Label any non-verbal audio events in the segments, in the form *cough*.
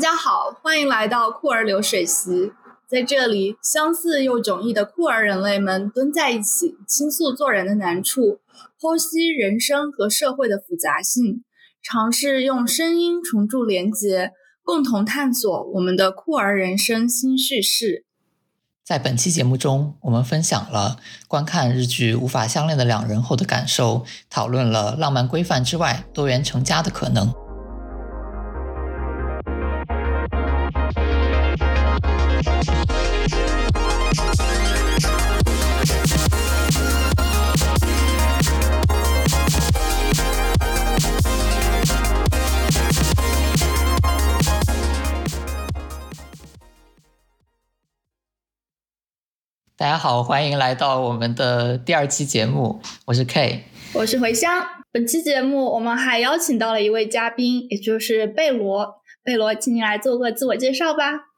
大家好，欢迎来到酷儿流水席。在这里，相似又迥异的酷儿人类们蹲在一起，倾诉做人的难处，剖析人生和社会的复杂性，尝试用声音重铸连结，共同探索我们的酷儿人生新叙事。在本期节目中，我们分享了观看日剧《无法相恋的两人》后的感受，讨论了浪漫规范之外多元成家的可能。大家好，欢迎来到我们的第二期节目，我是 K，我是茴香。本期节目我们还邀请到了一位嘉宾，也就是贝罗。贝罗，请你来做个自我介绍吧。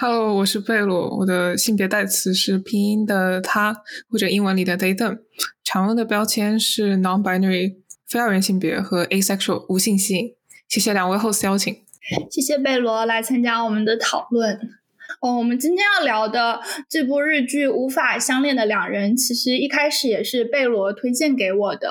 Hello，我是贝罗，我的性别代词是拼音的他或者英文里的 they them，常用的标签是 non-binary 非二元性别和 asexual 无性性。谢谢两位 host 邀请，谢谢贝罗来参加我们的讨论。哦，我们今天要聊的这部日剧《无法相恋的两人》，其实一开始也是贝罗推荐给我的。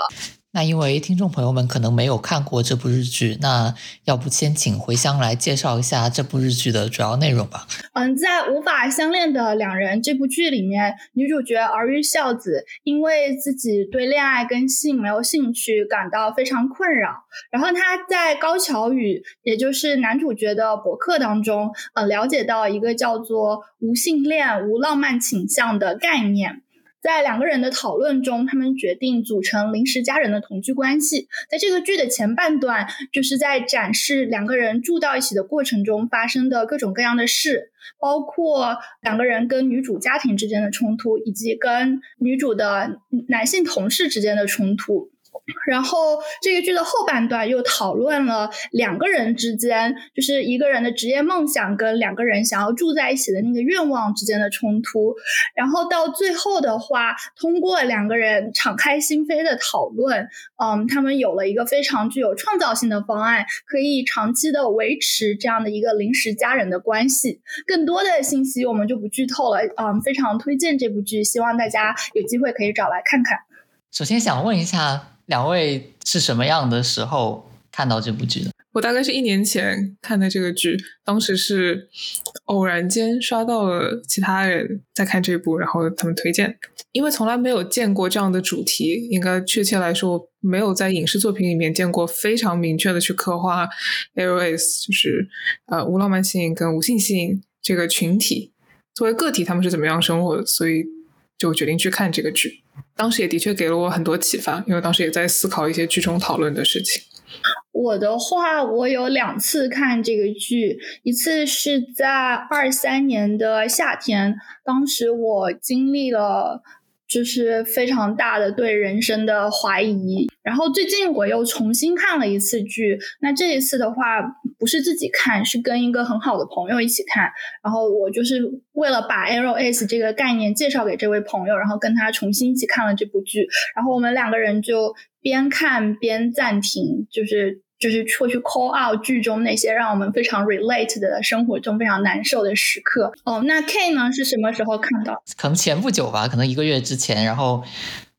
那因为听众朋友们可能没有看过这部日剧，那要不先请回香来介绍一下这部日剧的主要内容吧。嗯，在无法相恋的两人这部剧里面，女主角儿玉孝子因为自己对恋爱跟性没有兴趣，感到非常困扰。然后她在高桥宇，也就是男主角的博客当中，呃，了解到一个叫做无性恋、无浪漫倾向的概念。在两个人的讨论中，他们决定组成临时家人的同居关系。在这个剧的前半段，就是在展示两个人住到一起的过程中发生的各种各样的事，包括两个人跟女主家庭之间的冲突，以及跟女主的男性同事之间的冲突。然后这个剧的后半段又讨论了两个人之间，就是一个人的职业梦想跟两个人想要住在一起的那个愿望之间的冲突。然后到最后的话，通过两个人敞开心扉的讨论，嗯，他们有了一个非常具有创造性的方案，可以长期的维持这样的一个临时家人的关系。更多的信息我们就不剧透了，嗯，非常推荐这部剧，希望大家有机会可以找来看看。首先想问一下。两位是什么样的时候看到这部剧的？我大概是一年前看的这个剧，当时是偶然间刷到了其他人在看这部，然后他们推荐。因为从来没有见过这样的主题，应该确切来说，没有在影视作品里面见过非常明确的去刻画 LS，就是呃无浪漫性跟无性性这个群体作为个体他们是怎么样生活的，所以就决定去看这个剧。当时也的确给了我很多启发，因为当时也在思考一些剧中讨论的事情。我的话，我有两次看这个剧，一次是在二三年的夏天，当时我经历了。就是非常大的对人生的怀疑，然后最近我又重新看了一次剧，那这一次的话不是自己看，是跟一个很好的朋友一起看，然后我就是为了把 L S 这个概念介绍给这位朋友，然后跟他重新一起看了这部剧，然后我们两个人就边看边暂停，就是。就是会去 call out 剧中那些让我们非常 relate 的生活中非常难受的时刻。哦，那 K 呢是什么时候看到？可能前不久吧，可能一个月之前。然后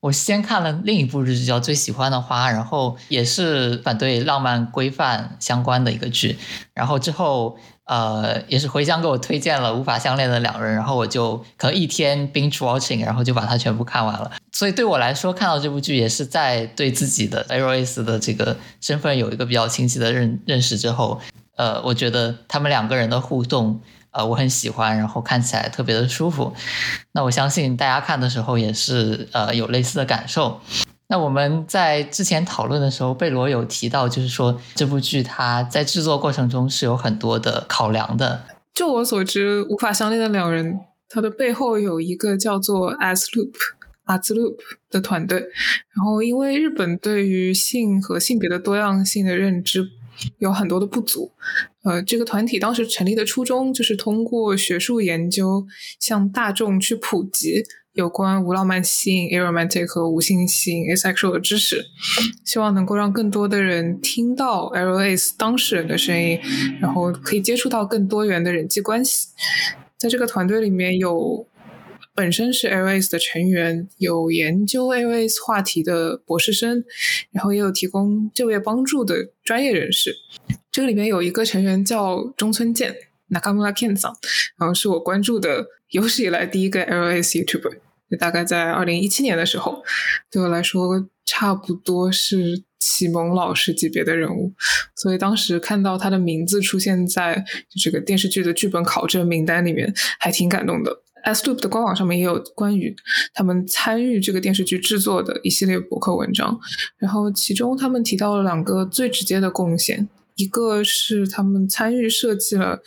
我先看了另一部日剧叫《最喜欢的花》，然后也是反对浪漫规范相关的一个剧。然后之后。呃，也是回乡给我推荐了《无法相恋的两人》，然后我就可能一天 binge watching，然后就把它全部看完了。所以对我来说，看到这部剧也是在对自己的 Aries 的这个身份有一个比较清晰的认认识之后，呃，我觉得他们两个人的互动，呃，我很喜欢，然后看起来特别的舒服。那我相信大家看的时候也是呃有类似的感受。那我们在之前讨论的时候，贝罗有提到，就是说这部剧它在制作过程中是有很多的考量的。就我所知，无法相恋的两人，它的背后有一个叫做 As Loop 阿兹 Loop 的团队。然后，因为日本对于性和性别的多样性的认知有很多的不足，呃，这个团体当时成立的初衷就是通过学术研究向大众去普及。有关无浪漫性 aromatic 和无性性 （asexual） 的知识，希望能够让更多的人听到 LAS 当事人的声音，然后可以接触到更多元的人际关系。在这个团队里面有本身是 LAS 的成员，有研究 LAS 话题的博士生，然后也有提供就业帮助的专业人士。这个里面有一个成员叫中村健 （Nakamura Ken 桑），然后是我关注的。有史以来第一个 LS YouTuber，就大概在二零一七年的时候，对我来说差不多是启蒙老师级别的人物，所以当时看到他的名字出现在这个电视剧的剧本考证名单里面，还挺感动的。S Loop 的官网上面也有关于他们参与这个电视剧制作的一系列博客文章，然后其中他们提到了两个最直接的贡献，一个是他们参与设计了。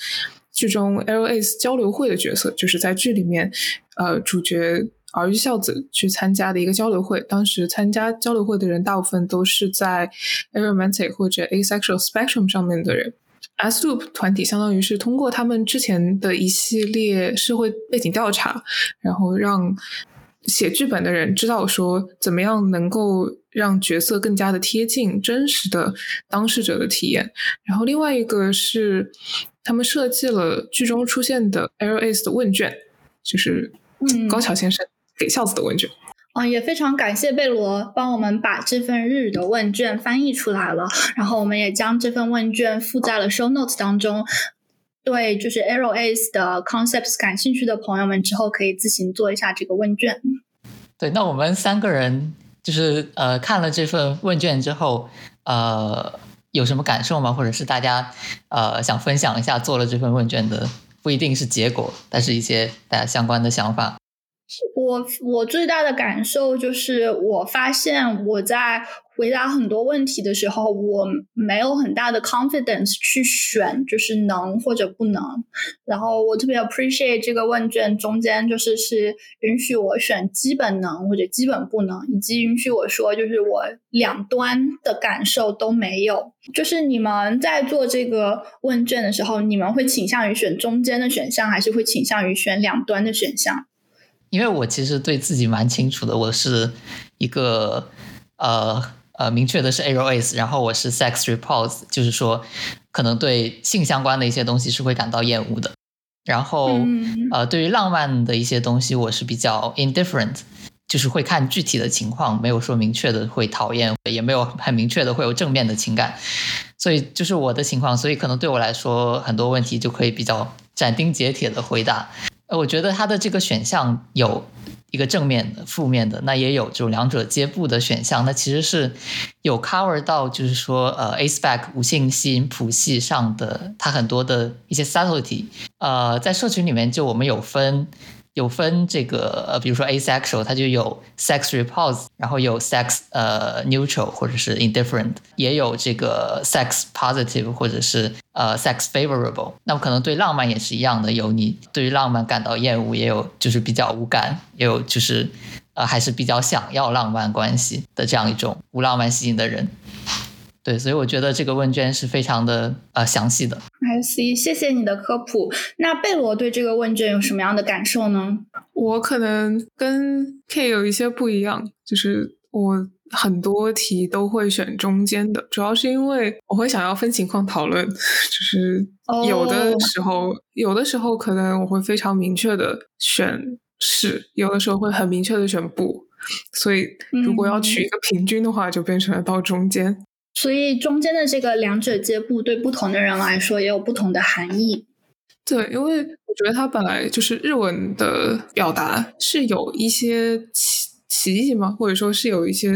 剧中 LS 交流会的角色，就是在剧里面，呃，主角儿玉孝子去参加的一个交流会。当时参加交流会的人，大部分都是在 aromantic 或者 asexual spectrum 上面的人。S Loop 团体相当于是通过他们之前的一系列社会背景调查，然后让写剧本的人知道说，怎么样能够让角色更加的贴近真实的当事者的体验。然后另外一个是。他们设计了剧中出现的 LS 的问卷，就是高桥先生给孝子的问卷。嗯，也非常感谢贝罗帮我们把这份日语的问卷翻译出来了，然后我们也将这份问卷附在了 show notes 当中。对，就是 Arrow Ace 的 concepts 感兴趣的朋友们，之后可以自行做一下这个问卷。对，那我们三个人就是呃看了这份问卷之后，呃。有什么感受吗？或者是大家呃想分享一下做了这份问卷的，不一定是结果，但是一些大家相关的想法。我我最大的感受就是，我发现我在。回答很多问题的时候，我没有很大的 confidence 去选，就是能或者不能。然后我特别 appreciate 这个问卷中间就是是允许我选基本能或者基本不能，以及允许我说就是我两端的感受都没有。就是你们在做这个问卷的时候，你们会倾向于选中间的选项，还是会倾向于选两端的选项？因为我其实对自己蛮清楚的，我是一个呃。呃，明确的是 AROS，然后我是 sex repulse，就是说可能对性相关的一些东西是会感到厌恶的。然后呃，对于浪漫的一些东西，我是比较 indifferent，就是会看具体的情况，没有说明确的会讨厌，也没有很明确的会有正面的情感。所以就是我的情况，所以可能对我来说很多问题就可以比较斩钉截铁的回答。呃，我觉得它的这个选项有。一个正面的、负面的，那也有就两者皆不的选项。那其实是有 cover 到，就是说，呃，A spec 无性吸引谱系上的它很多的一些 subtlety。呃，在社群里面，就我们有分。有分这个呃，比如说 asexual，它就有 sex repulse，然后有 sex 呃 neutral 或者是 indifferent，也有这个 sex positive 或者是呃 sex favorable。那么可能对浪漫也是一样的，有你对于浪漫感到厌恶，也有就是比较无感，也有就是呃还是比较想要浪漫关系的这样一种无浪漫吸引的人。对，所以我觉得这个问卷是非常的呃详细的。I see，谢谢你的科普。那贝罗对这个问卷有什么样的感受呢？我可能跟 K 有一些不一样，就是我很多题都会选中间的，主要是因为我会想要分情况讨论，就是有的时候，有的时候可能我会非常明确的选是，有的时候会很明确的选不，所以如果要取一个平均的话，就变成了到中间。所以中间的这个两者皆不，对不同的人来说也有不同的含义。对，因为我觉得它本来就是日文的表达是有一些歧歧义嘛，或者说是有一些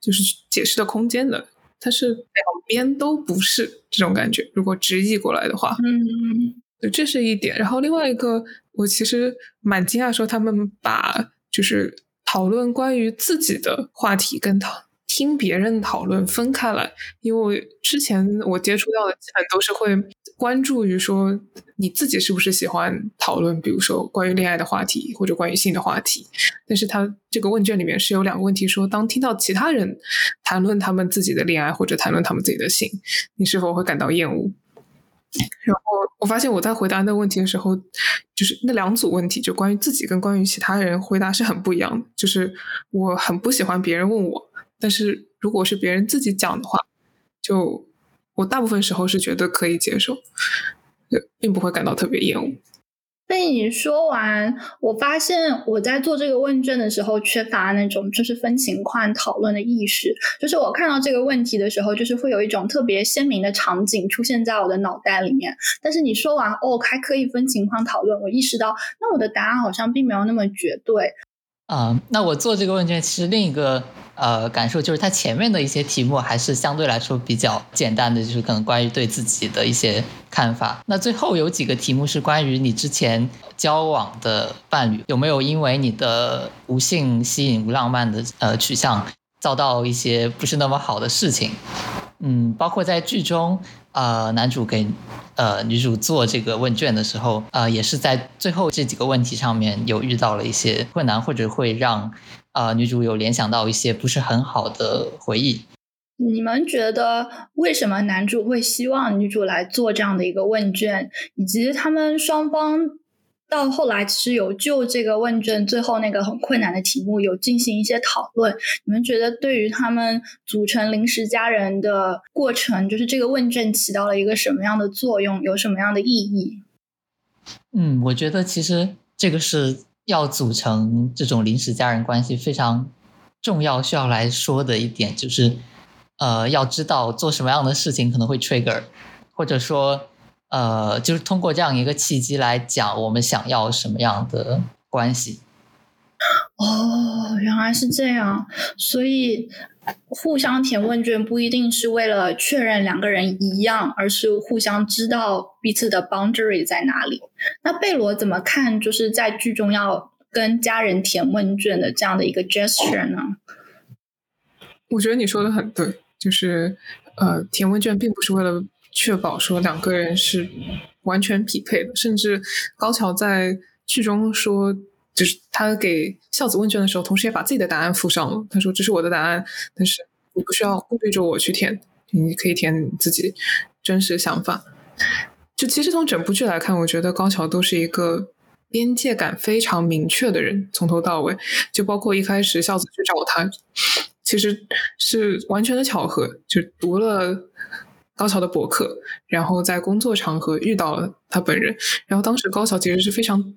就是解释的空间的。它是两边都不是这种感觉，如果直译过来的话，嗯，对，这是一点。然后另外一个，我其实蛮惊讶，说他们把就是讨论关于自己的话题跟讨。听别人讨论分开来，因为之前我接触到的基本都是会关注于说你自己是不是喜欢讨论，比如说关于恋爱的话题或者关于性的话题。但是他这个问卷里面是有两个问题，说当听到其他人谈论他们自己的恋爱或者谈论他们自己的性，你是否会感到厌恶？然后我发现我在回答那问题的时候，就是那两组问题，就关于自己跟关于其他人回答是很不一样的。就是我很不喜欢别人问我，但是如果是别人自己讲的话，就我大部分时候是觉得可以接受，并不会感到特别厌恶。被你说完，我发现我在做这个问卷的时候缺乏那种就是分情况讨论的意识。就是我看到这个问题的时候，就是会有一种特别鲜明的场景出现在我的脑袋里面。但是你说完哦，还可以分情况讨论，我意识到那我的答案好像并没有那么绝对。啊，那我做这个问卷其实另一个。呃，感受就是它前面的一些题目还是相对来说比较简单的，就是可能关于对自己的一些看法。那最后有几个题目是关于你之前交往的伴侣有没有因为你的无性吸引、无浪漫的呃取向遭到一些不是那么好的事情。嗯，包括在剧中，呃，男主给呃女主做这个问卷的时候，呃，也是在最后这几个问题上面有遇到了一些困难，或者会让。啊，女主有联想到一些不是很好的回忆。你们觉得为什么男主会希望女主来做这样的一个问卷？以及他们双方到后来其实有就这个问卷最后那个很困难的题目有进行一些讨论。你们觉得对于他们组成临时家人的过程，就是这个问卷起到了一个什么样的作用？有什么样的意义？嗯，我觉得其实这个是。要组成这种临时家人关系非常重要，需要来说的一点就是，呃，要知道做什么样的事情可能会 trigger，或者说，呃，就是通过这样一个契机来讲我们想要什么样的关系。*laughs* 哦，原来是这样，所以。互相填问卷不一定是为了确认两个人一样，而是互相知道彼此的 boundary 在哪里。那贝罗怎么看？就是在剧中要跟家人填问卷的这样的一个 gesture 呢？我觉得你说的很对，就是呃，填问卷并不是为了确保说两个人是完全匹配的，甚至高桥在剧中说。就是他给孝子问卷的时候，同时也把自己的答案附上了。他说：“这是我的答案，但是你不需要对着我去填，你可以填自己真实想法。”就其实从整部剧来看，我觉得高桥都是一个边界感非常明确的人，从头到尾，就包括一开始孝子去找他，其实是完全的巧合，就读了高桥的博客，然后在工作场合遇到了他本人，然后当时高桥其实是非常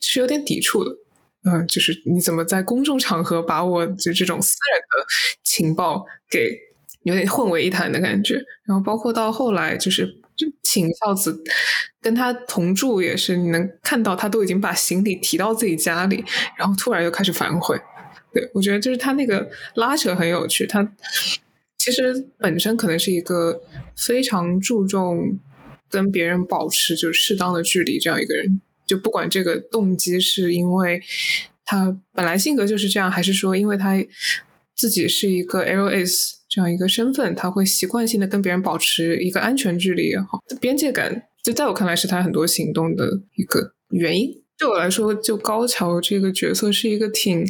是有点抵触的。嗯，就是你怎么在公众场合把我就这种私人的情报给有点混为一谈的感觉，然后包括到后来就是请孝子跟他同住，也是你能看到他都已经把行李提到自己家里，然后突然又开始反悔。对我觉得就是他那个拉扯很有趣，他其实本身可能是一个非常注重跟别人保持就是适当的距离这样一个人。就不管这个动机是因为他本来性格就是这样，还是说因为他自己是一个 LS 这样一个身份，他会习惯性的跟别人保持一个安全距离也好，边界感，就在我看来是他很多行动的一个原因。对我来说，就高桥这个角色是一个挺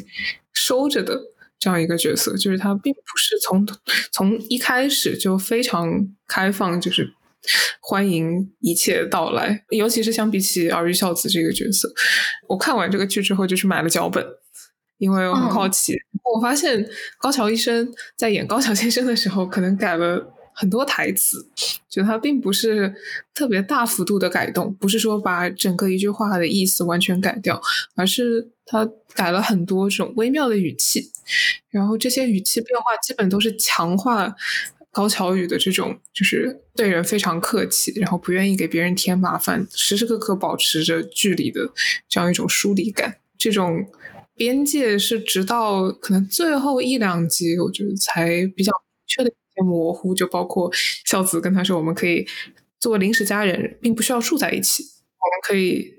收着的这样一个角色，就是他并不是从从一开始就非常开放，就是。欢迎一切到来，尤其是相比起儿玉孝子这个角色，我看完这个剧之后就去买了脚本，因为我很好奇。我发现高桥医生在演高桥先生的时候，可能改了很多台词，就他并不是特别大幅度的改动，不是说把整个一句话的意思完全改掉，而是他改了很多种微妙的语气，然后这些语气变化基本都是强化。高桥宇的这种就是对人非常客气，然后不愿意给别人添麻烦，时时刻刻保持着距离的这样一种疏离感。这种边界是直到可能最后一两集，我觉得才比较明确的一些模糊。就包括孝子跟他说，我们可以作为临时家人，并不需要住在一起，我们可以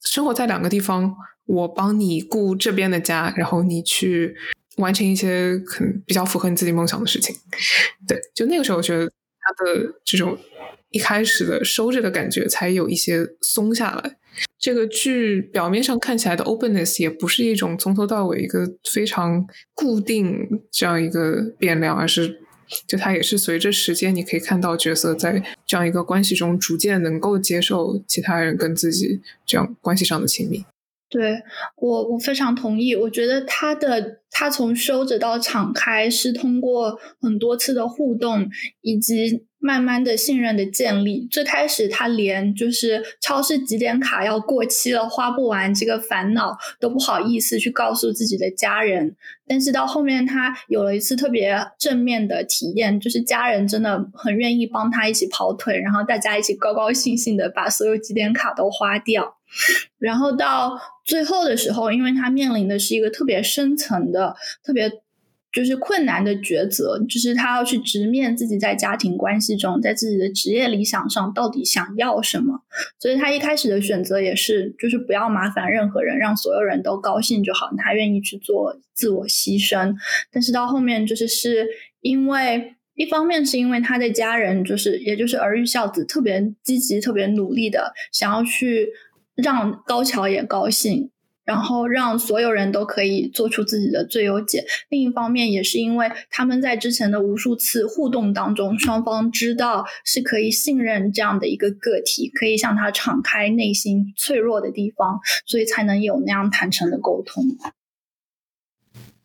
生活在两个地方，我帮你顾这边的家，然后你去。完成一些可能比较符合你自己梦想的事情，对，就那个时候，我觉得他的这种一开始的收着的感觉才有一些松下来。这个剧表面上看起来的 openness 也不是一种从头到尾一个非常固定这样一个变量，而是就它也是随着时间，你可以看到角色在这样一个关系中逐渐能够接受其他人跟自己这样关系上的亲密。对我，我非常同意。我觉得他的他从收着到敞开，是通过很多次的互动，以及慢慢的信任的建立。最开始他连就是超市几点卡要过期了，花不完这个烦恼都不好意思去告诉自己的家人。但是到后面，他有了一次特别正面的体验，就是家人真的很愿意帮他一起跑腿，然后大家一起高高兴兴的把所有几点卡都花掉。然后到最后的时候，因为他面临的是一个特别深层的、特别就是困难的抉择，就是他要去直面自己在家庭关系中，在自己的职业理想上到底想要什么。所以他一开始的选择也是，就是不要麻烦任何人，让所有人都高兴就好。他愿意去做自我牺牲，但是到后面就是是因为。一方面是因为他的家人，就是也就是儿育孝子，特别积极、特别努力的想要去让高桥也高兴，然后让所有人都可以做出自己的最优解。另一方面，也是因为他们在之前的无数次互动当中，双方知道是可以信任这样的一个个体，可以向他敞开内心脆弱的地方，所以才能有那样坦诚的沟通。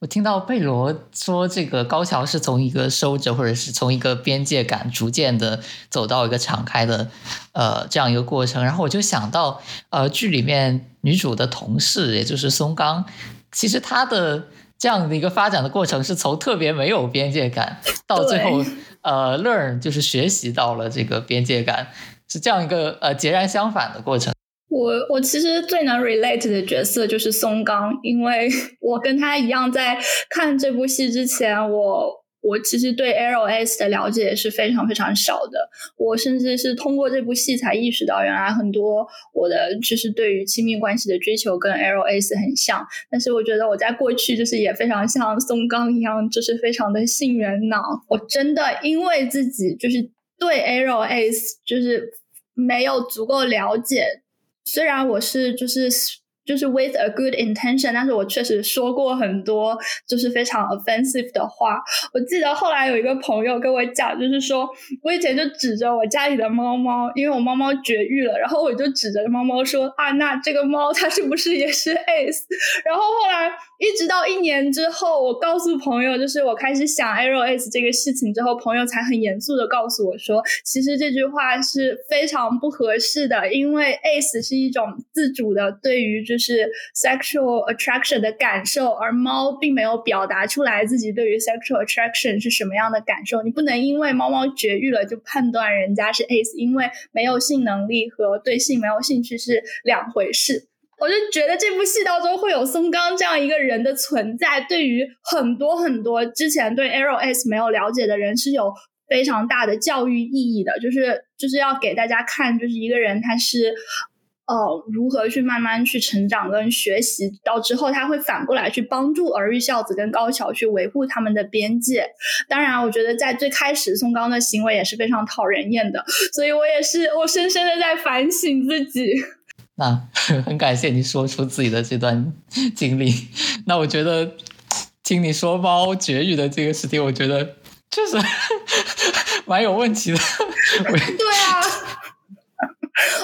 我听到贝罗说，这个高桥是从一个收着，或者是从一个边界感逐渐的走到一个敞开的，呃，这样一个过程。然后我就想到，呃，剧里面女主的同事，也就是松冈，其实她的这样的一个发展的过程，是从特别没有边界感，到最后，呃，learn 就是学习到了这个边界感，是这样一个呃截然相反的过程。我我其实最能 relate 的角色就是松冈，因为 *laughs* 我跟他一样，在看这部戏之前，我我其实对 Arrow S 的了解也是非常非常少的。我甚至是通过这部戏才意识到，原来很多我的就是对于亲密关系的追求跟 Arrow S 很像。但是我觉得我在过去就是也非常像松冈一样，就是非常的性缘脑。我真的因为自己就是对 Arrow S 就是没有足够了解。虽然我是就是。就是 with a good intention，但是我确实说过很多就是非常 offensive 的话。我记得后来有一个朋友跟我讲，就是说我以前就指着我家里的猫猫，因为我猫猫绝育了，然后我就指着猫猫说啊，那这个猫它是不是也是 ace？然后后来一直到一年之后，我告诉朋友，就是我开始想 arrow ace 这个事情之后，朋友才很严肃的告诉我说，其实这句话是非常不合适的，因为 ace 是一种自主的对于。就是 sexual attraction 的感受，而猫并没有表达出来自己对于 sexual attraction 是什么样的感受。你不能因为猫猫绝育了就判断人家是 ace，因为没有性能力和对性没有兴趣是两回事。我就觉得这部戏当中会有松冈这样一个人的存在，对于很多很多之前对 arrow s 没有了解的人是有非常大的教育意义的。就是就是要给大家看，就是一个人他是。哦，如何去慢慢去成长跟学习，到之后他会反过来去帮助儿育孝子跟高桥去维护他们的边界。当然，我觉得在最开始松冈的行为也是非常讨人厌的，所以我也是我深深的在反省自己。*laughs* 那很感谢你说出自己的这段经历。那我觉得听你说猫绝育的这个事情，我觉得确实 *laughs* 蛮有问题的。*laughs* 对啊。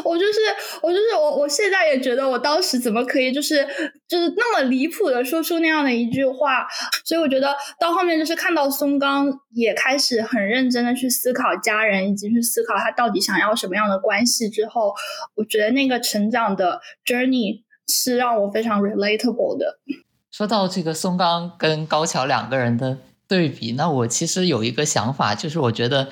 我就是我就是我，我现在也觉得我当时怎么可以就是就是那么离谱的说出那样的一句话，所以我觉得到后面就是看到松冈也开始很认真的去思考家人以及去思考他到底想要什么样的关系之后，我觉得那个成长的 journey 是让我非常 relatable 的。说到这个松冈跟高桥两个人的对比，那我其实有一个想法，就是我觉得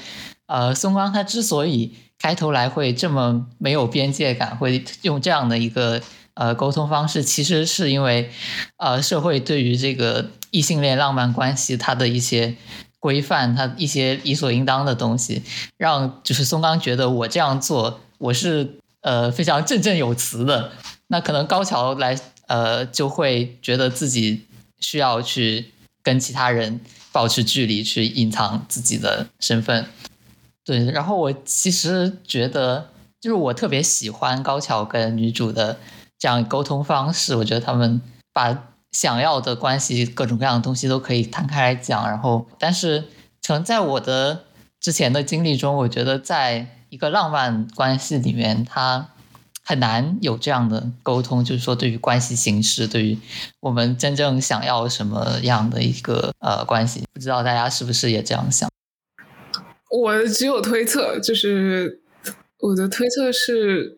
呃松冈他之所以开头来会这么没有边界感，会用这样的一个呃沟通方式，其实是因为呃社会对于这个异性恋浪漫关系它的一些规范，它一些理所应当的东西，让就是松冈觉得我这样做我是呃非常振振有词的，那可能高桥来呃就会觉得自己需要去跟其他人保持距离，去隐藏自己的身份。对，然后我其实觉得，就是我特别喜欢高桥跟女主的这样沟通方式。我觉得他们把想要的关系、各种各样的东西都可以摊开来讲。然后，但是可能在我的之前的经历中，我觉得在一个浪漫关系里面，它很难有这样的沟通，就是说对于关系形式，对于我们真正想要什么样的一个呃关系，不知道大家是不是也这样想？我只有推测，就是我的推测是，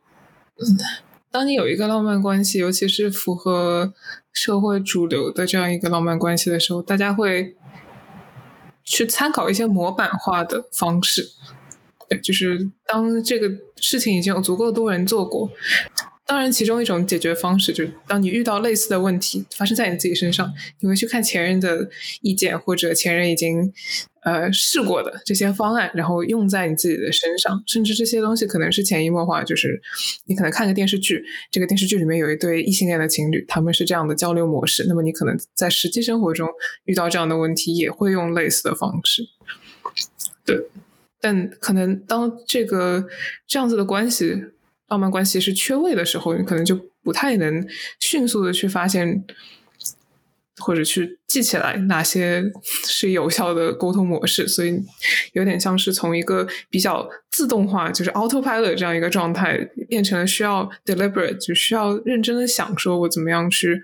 当你有一个浪漫关系，尤其是符合社会主流的这样一个浪漫关系的时候，大家会去参考一些模板化的方式。就是当这个事情已经有足够多人做过。当然，其中一种解决方式就是，当你遇到类似的问题发生在你自己身上，你会去看前人的意见，或者前人已经呃试过的这些方案，然后用在你自己的身上。甚至这些东西可能是潜移默化，就是你可能看个电视剧，这个电视剧里面有一对异性恋的情侣，他们是这样的交流模式，那么你可能在实际生活中遇到这样的问题，也会用类似的方式。对，但可能当这个这样子的关系。浪漫关系是缺位的时候，你可能就不太能迅速的去发现，或者去记起来哪些是有效的沟通模式，所以有点像是从一个比较自动化，就是 autopilot 这样一个状态，变成了需要 deliberate，就需要认真的想，说我怎么样去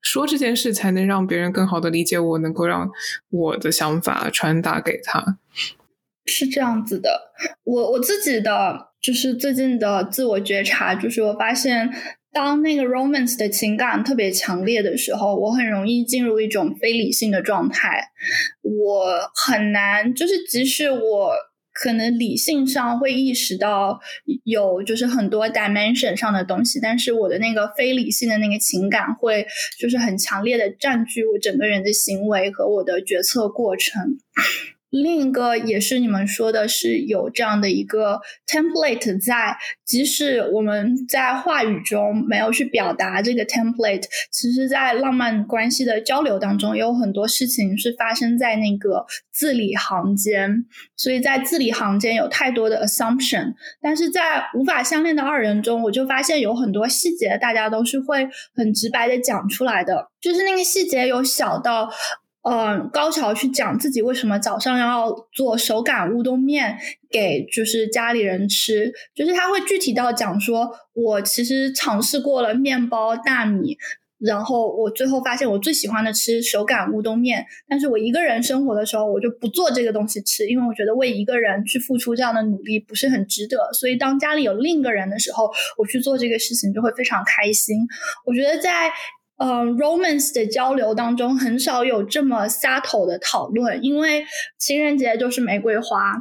说这件事，才能让别人更好的理解我，能够让我的想法传达给他。是这样子的，我我自己的。就是最近的自我觉察，就是我发现，当那个 romance 的情感特别强烈的时候，我很容易进入一种非理性的状态。我很难，就是即使我可能理性上会意识到有就是很多 dimension 上的东西，但是我的那个非理性的那个情感会就是很强烈的占据我整个人的行为和我的决策过程。另一个也是你们说的是有这样的一个 template 在，即使我们在话语中没有去表达这个 template，其实，在浪漫关系的交流当中，有很多事情是发生在那个字里行间，所以在字里行间有太多的 assumption，但是在无法相恋的二人中，我就发现有很多细节，大家都是会很直白的讲出来的，就是那个细节有小到。嗯，高潮去讲自己为什么早上要做手擀乌冬面给就是家里人吃，就是他会具体到讲说，我其实尝试过了面包、大米，然后我最后发现我最喜欢的吃手擀乌冬面，但是我一个人生活的时候，我就不做这个东西吃，因为我觉得为一个人去付出这样的努力不是很值得，所以当家里有另一个人的时候，我去做这个事情就会非常开心。我觉得在。嗯，romance 的交流当中很少有这么撒头的讨论，因为情人节就是玫瑰花，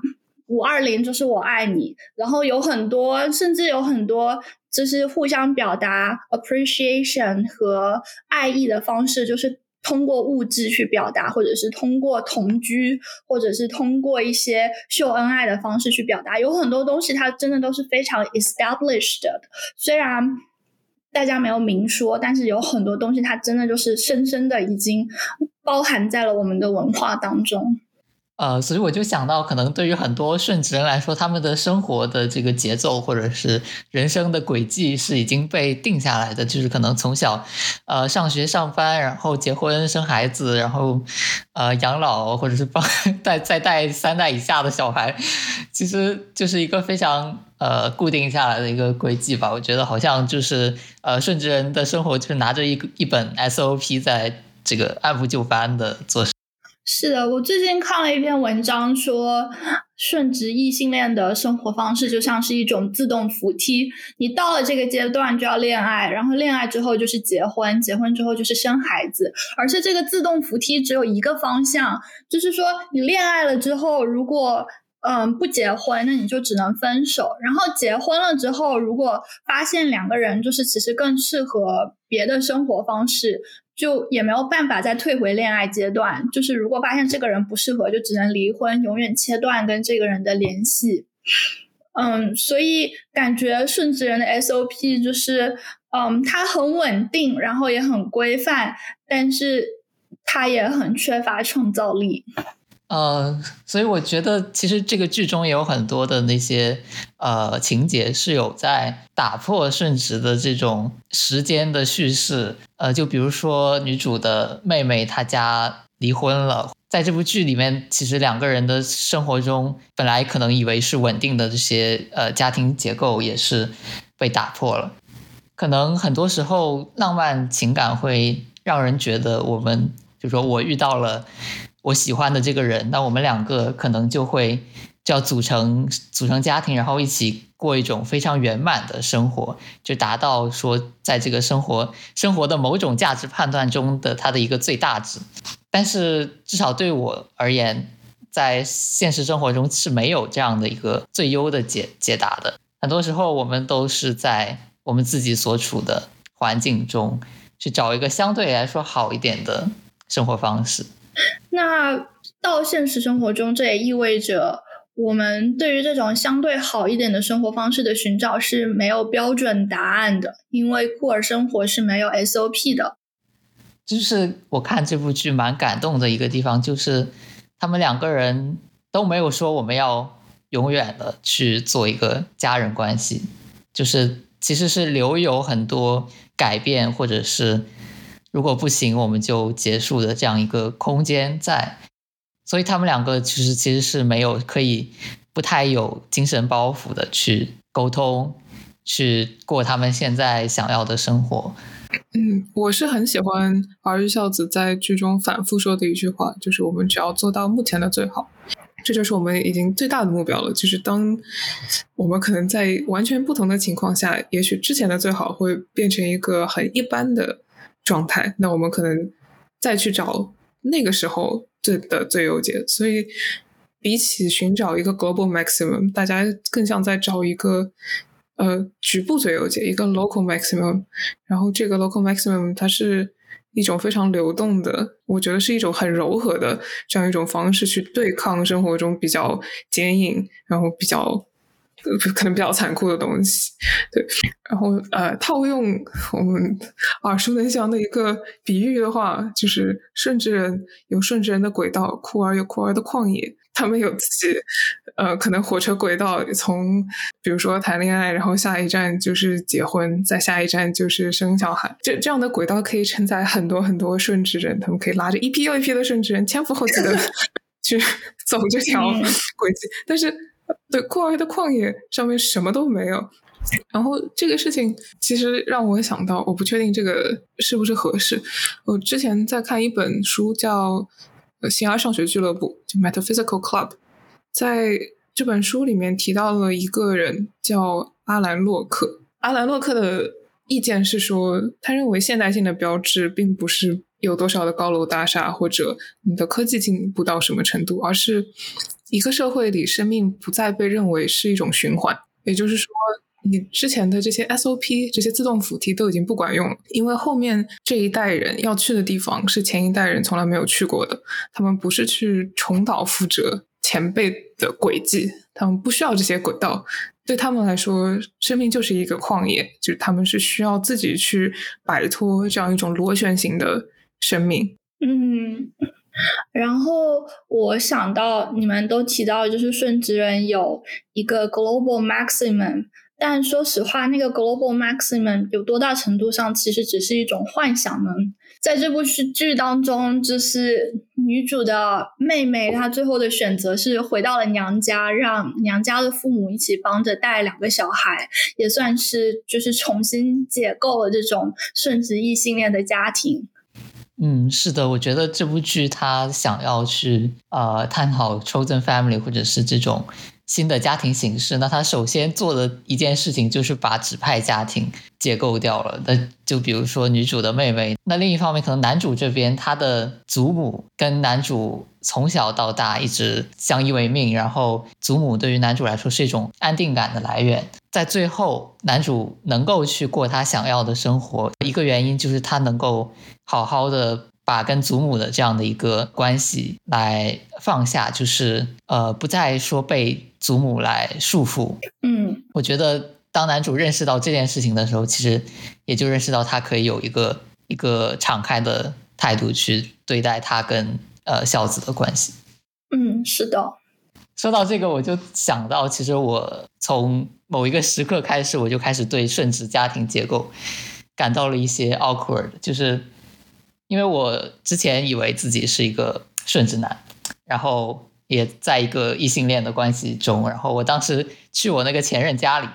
五二零就是我爱你，然后有很多，甚至有很多就是互相表达 appreciation 和爱意的方式，就是通过物质去表达，或者是通过同居，或者是通过一些秀恩爱的方式去表达，有很多东西它真的都是非常 established 的，虽然。大家没有明说，但是有很多东西，它真的就是深深的已经包含在了我们的文化当中。呃，所以我就想到，可能对于很多顺直人来说，他们的生活的这个节奏或者是人生的轨迹是已经被定下来的，就是可能从小呃上学、上班，然后结婚、生孩子，然后呃养老，或者是帮带再带三代以下的小孩，其实就是一个非常呃固定下来的一个轨迹吧。我觉得好像就是呃顺直人的生活就是拿着一一本 SOP 在这个按部就班的做事。是的，我最近看了一篇文章，说顺直异性恋的生活方式就像是一种自动扶梯，你到了这个阶段就要恋爱，然后恋爱之后就是结婚，结婚之后就是生孩子，而且这个自动扶梯只有一个方向，就是说你恋爱了之后，如果嗯不结婚，那你就只能分手，然后结婚了之后，如果发现两个人就是其实更适合别的生活方式。就也没有办法再退回恋爱阶段，就是如果发现这个人不适合，就只能离婚，永远切断跟这个人的联系。嗯，所以感觉顺直人的 SOP 就是，嗯，他很稳定，然后也很规范，但是他也很缺乏创造力。呃，所以我觉得其实这个剧中也有很多的那些呃情节是有在打破顺直的这种时间的叙事。呃，就比如说女主的妹妹她家离婚了。在这部剧里面，其实两个人的生活中，本来可能以为是稳定的这些呃家庭结构，也是被打破了。可能很多时候，浪漫情感会让人觉得，我们就说我遇到了我喜欢的这个人，那我们两个可能就会就要组成组成家庭，然后一起过一种非常圆满的生活，就达到说在这个生活生活的某种价值判断中的它的一个最大值。但是至少对我而言，在现实生活中是没有这样的一个最优的解解答的。很多时候，我们都是在我们自己所处的环境中去找一个相对来说好一点的生活方式。那到现实生活中，这也意味着我们对于这种相对好一点的生活方式的寻找是没有标准答案的，因为库尔生活是没有 SOP 的。就是我看这部剧蛮感动的一个地方，就是他们两个人都没有说我们要永远的去做一个家人关系，就是其实是留有很多改变，或者是如果不行我们就结束的这样一个空间在。所以他们两个其实其实是没有可以不太有精神包袱的去沟通，去过他们现在想要的生活。嗯，我是很喜欢儿玉孝子在剧中反复说的一句话，就是我们只要做到目前的最好，这就是我们已经最大的目标了。就是当我们可能在完全不同的情况下，也许之前的最好会变成一个很一般的状态，那我们可能再去找那个时候最的最优解。所以，比起寻找一个 global maximum，大家更像在找一个。呃，局部最优解一个 local maximum，然后这个 local maximum 它是一种非常流动的，我觉得是一种很柔和的这样一种方式去对抗生活中比较坚硬，然后比较可能比较残酷的东西。对，然后呃，套用我们耳熟能详的一个比喻的话，就是顺治人有顺治人的轨道，酷儿有酷儿的旷野。他们有自己，呃，可能火车轨道从，比如说谈恋爱，然后下一站就是结婚，再下一站就是生小孩。这这样的轨道可以承载很多很多顺治人，他们可以拉着一批又一批的顺治人，前赴后继的 *laughs* 去走这条轨迹。但是，对酷儿的旷野上面什么都没有。然后这个事情其实让我想到，我不确定这个是不是合适。我之前在看一本书叫。形而上学俱乐部就 Metaphysical Club，在这本书里面提到了一个人叫阿兰洛克。阿兰洛克的意见是说，他认为现代性的标志并不是有多少的高楼大厦或者你的科技进步到什么程度，而是一个社会里生命不再被认为是一种循环。也就是说。你之前的这些 SOP、这些自动扶梯都已经不管用了，因为后面这一代人要去的地方是前一代人从来没有去过的。他们不是去重蹈覆辙前辈的轨迹，他们不需要这些轨道。对他们来说，生命就是一个旷野，就是他们是需要自己去摆脱这样一种螺旋形的生命。嗯，然后我想到你们都提到，就是顺直人有一个 global maximum。但说实话，那个 global maximum 有多大程度上其实只是一种幻想呢？在这部剧当中，就是女主的妹妹，她最后的选择是回到了娘家，让娘家的父母一起帮着带两个小孩，也算是就是重新解构了这种顺直异性恋的家庭。嗯，是的，我觉得这部剧它想要去呃探讨 chosen family 或者是这种。新的家庭形式，那他首先做的一件事情就是把指派家庭解构掉了。那就比如说女主的妹妹，那另一方面，可能男主这边他的祖母跟男主从小到大一直相依为命，然后祖母对于男主来说是一种安定感的来源。在最后，男主能够去过他想要的生活，一个原因就是他能够好好的。把跟祖母的这样的一个关系来放下，就是呃，不再说被祖母来束缚。嗯，我觉得当男主认识到这件事情的时候，其实也就认识到他可以有一个一个敞开的态度去对待他跟呃孝子的关系。嗯，是的。说到这个，我就想到，其实我从某一个时刻开始，我就开始对顺直家庭结构感到了一些 awkward，就是。因为我之前以为自己是一个顺直男，然后也在一个异性恋的关系中。然后我当时去我那个前任家里，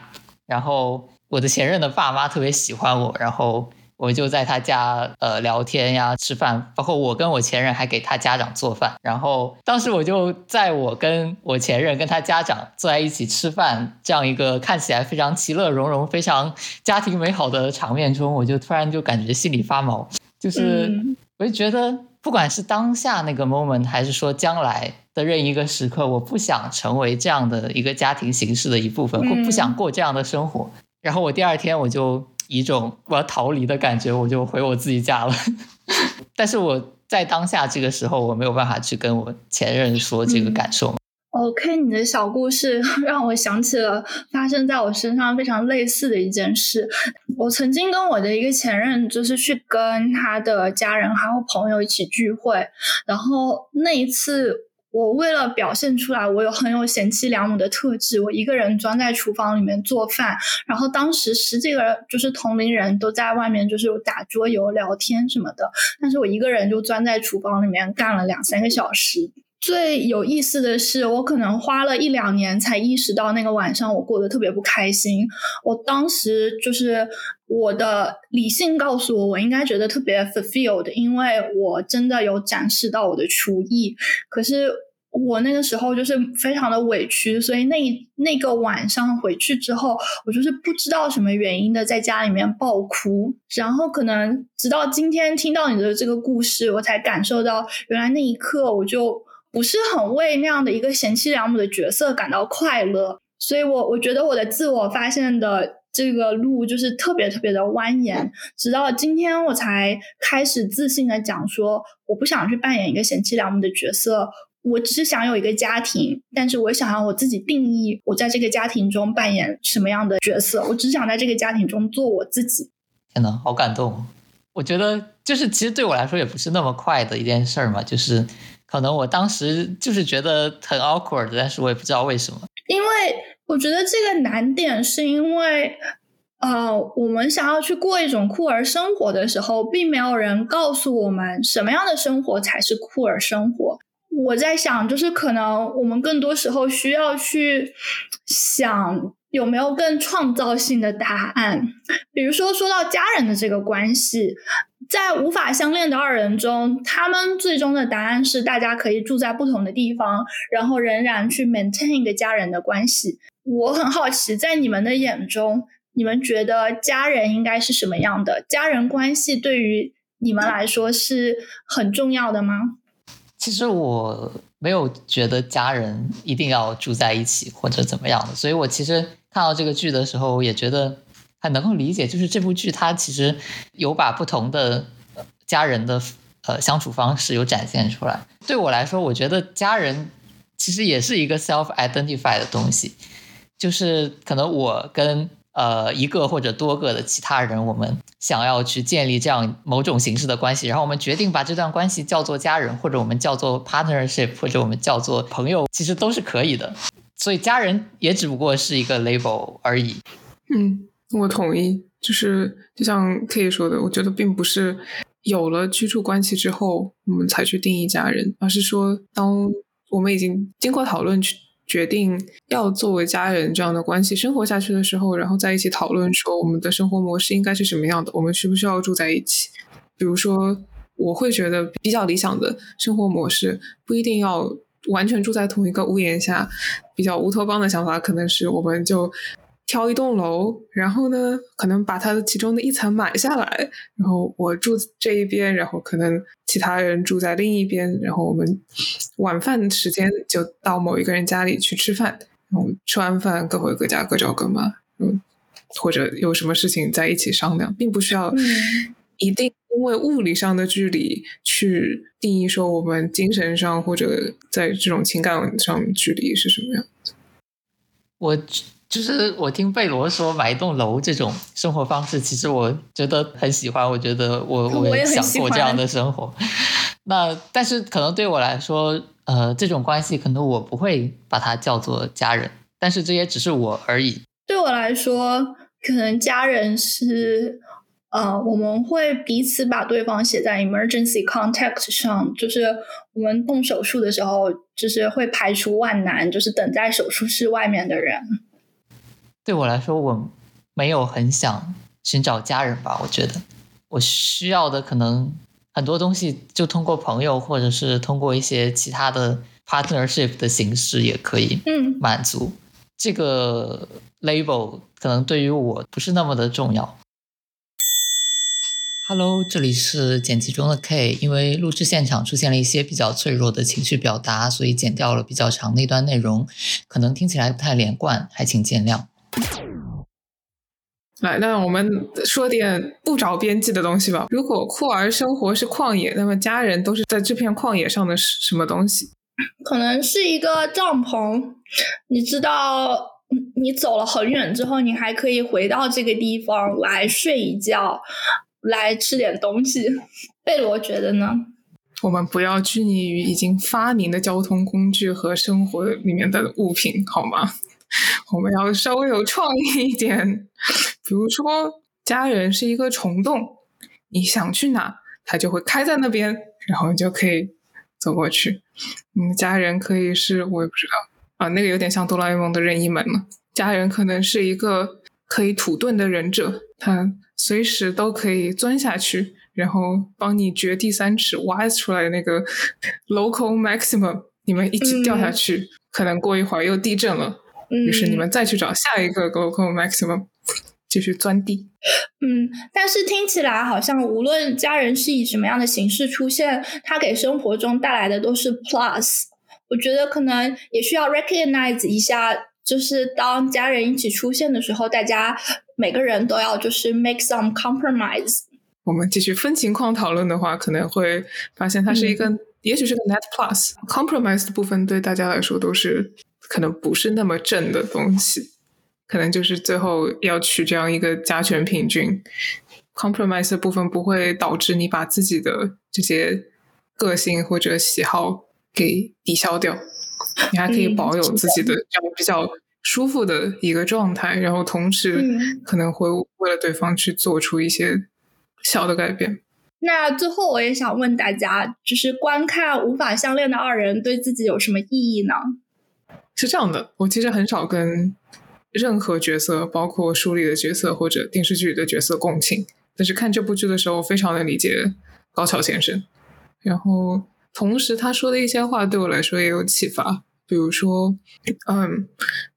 然后我的前任的爸妈特别喜欢我，然后。我就在他家呃聊天呀，吃饭，包括我跟我前任还给他家长做饭。然后当时我就在我跟我前任跟他家长坐在一起吃饭这样一个看起来非常其乐融融、非常家庭美好的场面中，我就突然就感觉心里发毛。就是我就觉得，不管是当下那个 moment，还是说将来的任一个时刻，我不想成为这样的一个家庭形式的一部分，或不想过这样的生活。然后我第二天我就。一种我要逃离的感觉，我就回我自己家了。*laughs* 但是我在当下这个时候，我没有办法去跟我前任说这个感受。OK，你的小故事让我想起了发生在我身上非常类似的一件事。我曾经跟我的一个前任，就是去跟他的家人还有朋友一起聚会，然后那一次。我为了表现出来，我有很有贤妻良母的特质，我一个人钻在厨房里面做饭。然后当时十几个人就是同龄人都在外面，就是打桌游、聊天什么的，但是我一个人就钻在厨房里面干了两三个小时。最有意思的是，我可能花了一两年才意识到那个晚上我过得特别不开心。我当时就是我的理性告诉我，我应该觉得特别 fulfilled，因为我真的有展示到我的厨艺。可是我那个时候就是非常的委屈，所以那那个晚上回去之后，我就是不知道什么原因的在家里面爆哭。然后可能直到今天听到你的这个故事，我才感受到原来那一刻我就。不是很为那样的一个贤妻良母的角色感到快乐，所以我我觉得我的自我发现的这个路就是特别特别的蜿蜒，直到今天我才开始自信的讲说，我不想去扮演一个贤妻良母的角色，我只是想有一个家庭，但是我想要我自己定义我在这个家庭中扮演什么样的角色，我只想在这个家庭中做我自己。天呐，好感动！我觉得就是其实对我来说也不是那么快的一件事儿嘛，就是。可能我当时就是觉得很 awkward，但是我也不知道为什么。因为我觉得这个难点是因为，呃，我们想要去过一种酷儿生活的时候，并没有人告诉我们什么样的生活才是酷儿生活。我在想，就是可能我们更多时候需要去想有没有更创造性的答案。比如说，说到家人的这个关系。在无法相恋的二人中，他们最终的答案是大家可以住在不同的地方，然后仍然去 maintain 一个家人的关系。我很好奇，在你们的眼中，你们觉得家人应该是什么样的？家人关系对于你们来说是很重要的吗？其实我没有觉得家人一定要住在一起或者怎么样的，所以我其实看到这个剧的时候也觉得。很能够理解，就是这部剧它其实有把不同的家人的呃相处方式有展现出来。对我来说，我觉得家人其实也是一个 self identify 的东西，就是可能我跟呃一个或者多个的其他人，我们想要去建立这样某种形式的关系，然后我们决定把这段关系叫做家人，或者我们叫做 partnership，或者我们叫做朋友，其实都是可以的。所以家人也只不过是一个 label 而已。嗯。我同意，就是就像 K 说的，我觉得并不是有了居住关系之后，我们才去定义家人，而是说，当我们已经经过讨论去决定要作为家人这样的关系生活下去的时候，然后在一起讨论说我们的生活模式应该是什么样的，我们需不需要住在一起？比如说，我会觉得比较理想的生活模式不一定要完全住在同一个屋檐下，比较乌托邦的想法可能是我们就。挑一栋楼，然后呢，可能把它的其中的一层买下来，然后我住这一边，然后可能其他人住在另一边，然后我们晚饭时间就到某一个人家里去吃饭，然后吃完饭各回各家各找各妈，嗯，或者有什么事情在一起商量，并不需要一定因为物理上的距离去定义说我们精神上或者在这种情感上距离是什么样子。我。就是我听贝罗说买一栋楼这种生活方式，其实我觉得很喜欢。我觉得我 *laughs* 我也想过这样的生活。那但是可能对我来说，呃，这种关系可能我不会把它叫做家人。但是这也只是我而已。对我来说，可能家人是呃，我们会彼此把对方写在 emergency contact 上，就是我们动手术的时候，就是会排除万难，就是等在手术室外面的人。对我来说，我没有很想寻找家人吧。我觉得我需要的可能很多东西，就通过朋友或者是通过一些其他的 partnership 的形式也可以嗯满足。这个 label 可能对于我不是那么的重要。Hello，这里是剪辑中的 K。因为录制现场出现了一些比较脆弱的情绪表达，所以剪掉了比较长的一段内容，可能听起来不太连贯，还请见谅。来，那我们说点不着边际的东西吧。如果酷儿生活是旷野，那么家人都是在这片旷野上的什么东西？可能是一个帐篷，你知道，你走了很远之后，你还可以回到这个地方来睡一觉，来吃点东西。*laughs* 贝罗觉得呢？我们不要拘泥于已经发明的交通工具和生活里面的物品，好吗？我们要稍微有创意一点，比如说，家人是一个虫洞，你想去哪，它就会开在那边，然后你就可以走过去。你的家人可以是我也不知道啊，那个有点像哆啦 A 梦的任意门了。家人可能是一个可以土遁的忍者，他随时都可以钻下去，然后帮你掘地三尺，挖出来那个 local maximum，你们一起掉下去，可能过一会儿又地震了。于是你们再去找下一个 local maximum，*laughs* 继续钻地。嗯，但是听起来好像无论家人是以什么样的形式出现，他给生活中带来的都是 plus。我觉得可能也需要 recognize 一下，就是当家人一起出现的时候，大家每个人都要就是 make some compromise。我们继续分情况讨论的话，可能会发现它是一个，嗯、也许是个 net plus。compromise 的部分对大家来说都是。可能不是那么正的东西，可能就是最后要取这样一个加权平均。compromise 的部分不会导致你把自己的这些个性或者喜好给抵消掉，你还可以保有自己的这样比较舒服的一个状态，然后同时可能会为了对方去做出一些小的改变。那最后我也想问大家，就是观看无法相恋的二人对自己有什么意义呢？是这样的，我其实很少跟任何角色，包括书里的角色或者电视剧里的角色共情。但是看这部剧的时候，我非常的理解高桥先生。然后同时他说的一些话对我来说也有启发，比如说，嗯，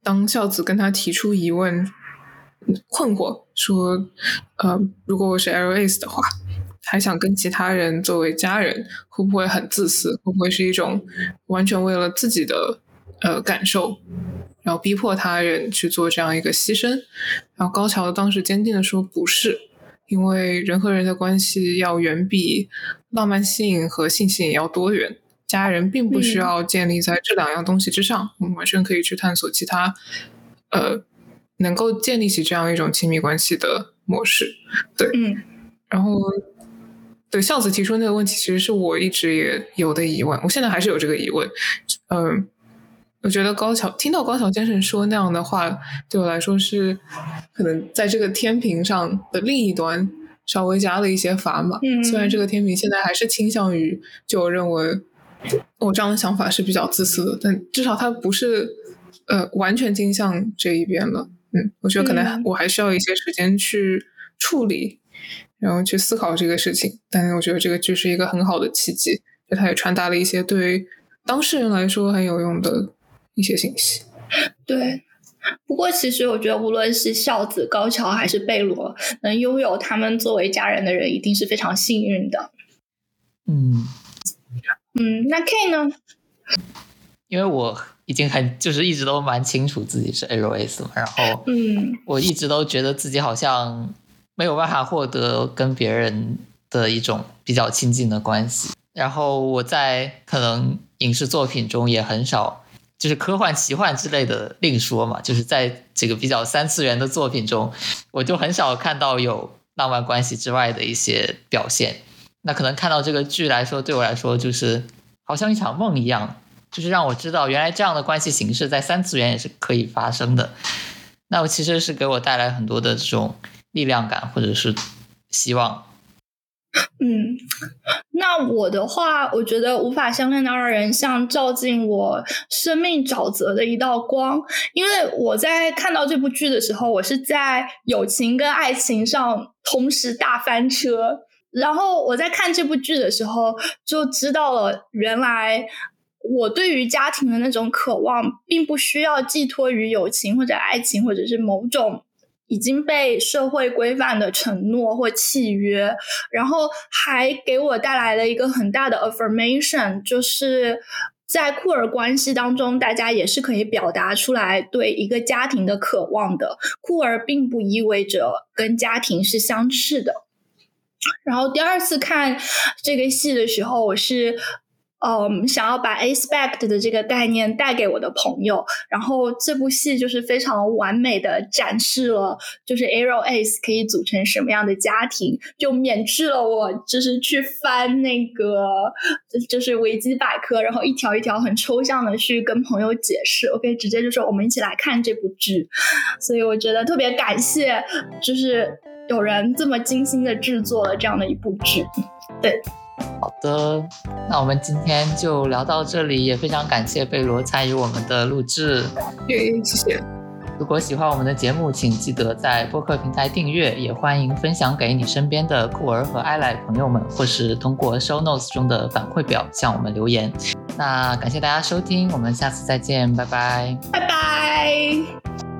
当孝子跟他提出疑问、困惑，说，呃，如果我是 L S 的话，还想跟其他人作为家人，会不会很自私？会不会是一种完全为了自己的？呃，感受，然后逼迫他人去做这样一个牺牲，然后高桥当时坚定的说不是，因为人和人的关系要远比浪漫性和性吸引要多元，家人并不需要建立在这两样东西之上，我们完全可以去探索其他，呃，能够建立起这样一种亲密关系的模式。对，嗯，然后对孝子提出那个问题，其实是我一直也有的疑问，我现在还是有这个疑问，嗯。我觉得高桥听到高桥先生说那样的话，对我来说是可能在这个天平上的另一端稍微加了一些砝码。嗯，虽然这个天平现在还是倾向于就我认为我这样的想法是比较自私的，但至少它不是呃完全倾向这一边了。嗯，我觉得可能我还需要一些时间去处理，然后去思考这个事情。但是我觉得这个剧是一个很好的契机，就它也传达了一些对当事人来说很有用的。一些信息，对。不过，其实我觉得，无论是孝子、高桥还是贝罗，能拥有他们作为家人的人，一定是非常幸运的。嗯嗯，那 K 呢？因为我已经很就是一直都蛮清楚自己是 LS 嘛，然后嗯，我一直都觉得自己好像没有办法获得跟别人的一种比较亲近的关系。然后我在可能影视作品中也很少，就是科幻、奇幻之类的另说嘛。就是在这个比较三次元的作品中，我就很少看到有浪漫关系之外的一些表现。那可能看到这个剧来说，对我来说就是好像一场梦一样，就是让我知道原来这样的关系形式在三次元也是可以发生的。那我其实是给我带来很多的这种力量感，或者是希望。嗯，那我的话，我觉得无法相恋的二人像照进我生命沼泽的一道光，因为我在看到这部剧的时候，我是在友情跟爱情上同时大翻车。然后我在看这部剧的时候，就知道了原来我对于家庭的那种渴望，并不需要寄托于友情或者爱情，或者是某种。已经被社会规范的承诺或契约，然后还给我带来了一个很大的 affirmation，就是在酷儿关系当中，大家也是可以表达出来对一个家庭的渴望的。酷儿并不意味着跟家庭是相斥的。然后第二次看这个戏的时候，我是。嗯，想要把 aspect 的这个概念带给我的朋友，然后这部戏就是非常完美的展示了，就是 Arrow Ace 可以组成什么样的家庭，就免去了我就是去翻那个就是维基百科，然后一条一条很抽象的去跟朋友解释，我可以直接就说我们一起来看这部剧，所以我觉得特别感谢，就是有人这么精心的制作了这样的一部剧，对。好的，那我们今天就聊到这里，也非常感谢贝罗参与我们的录制。谢谢。如果喜欢我们的节目，请记得在播客平台订阅，也欢迎分享给你身边的酷儿和爱来朋友们，或是通过 show notes 中的反馈表向我们留言。那感谢大家收听，我们下次再见，拜拜，拜拜。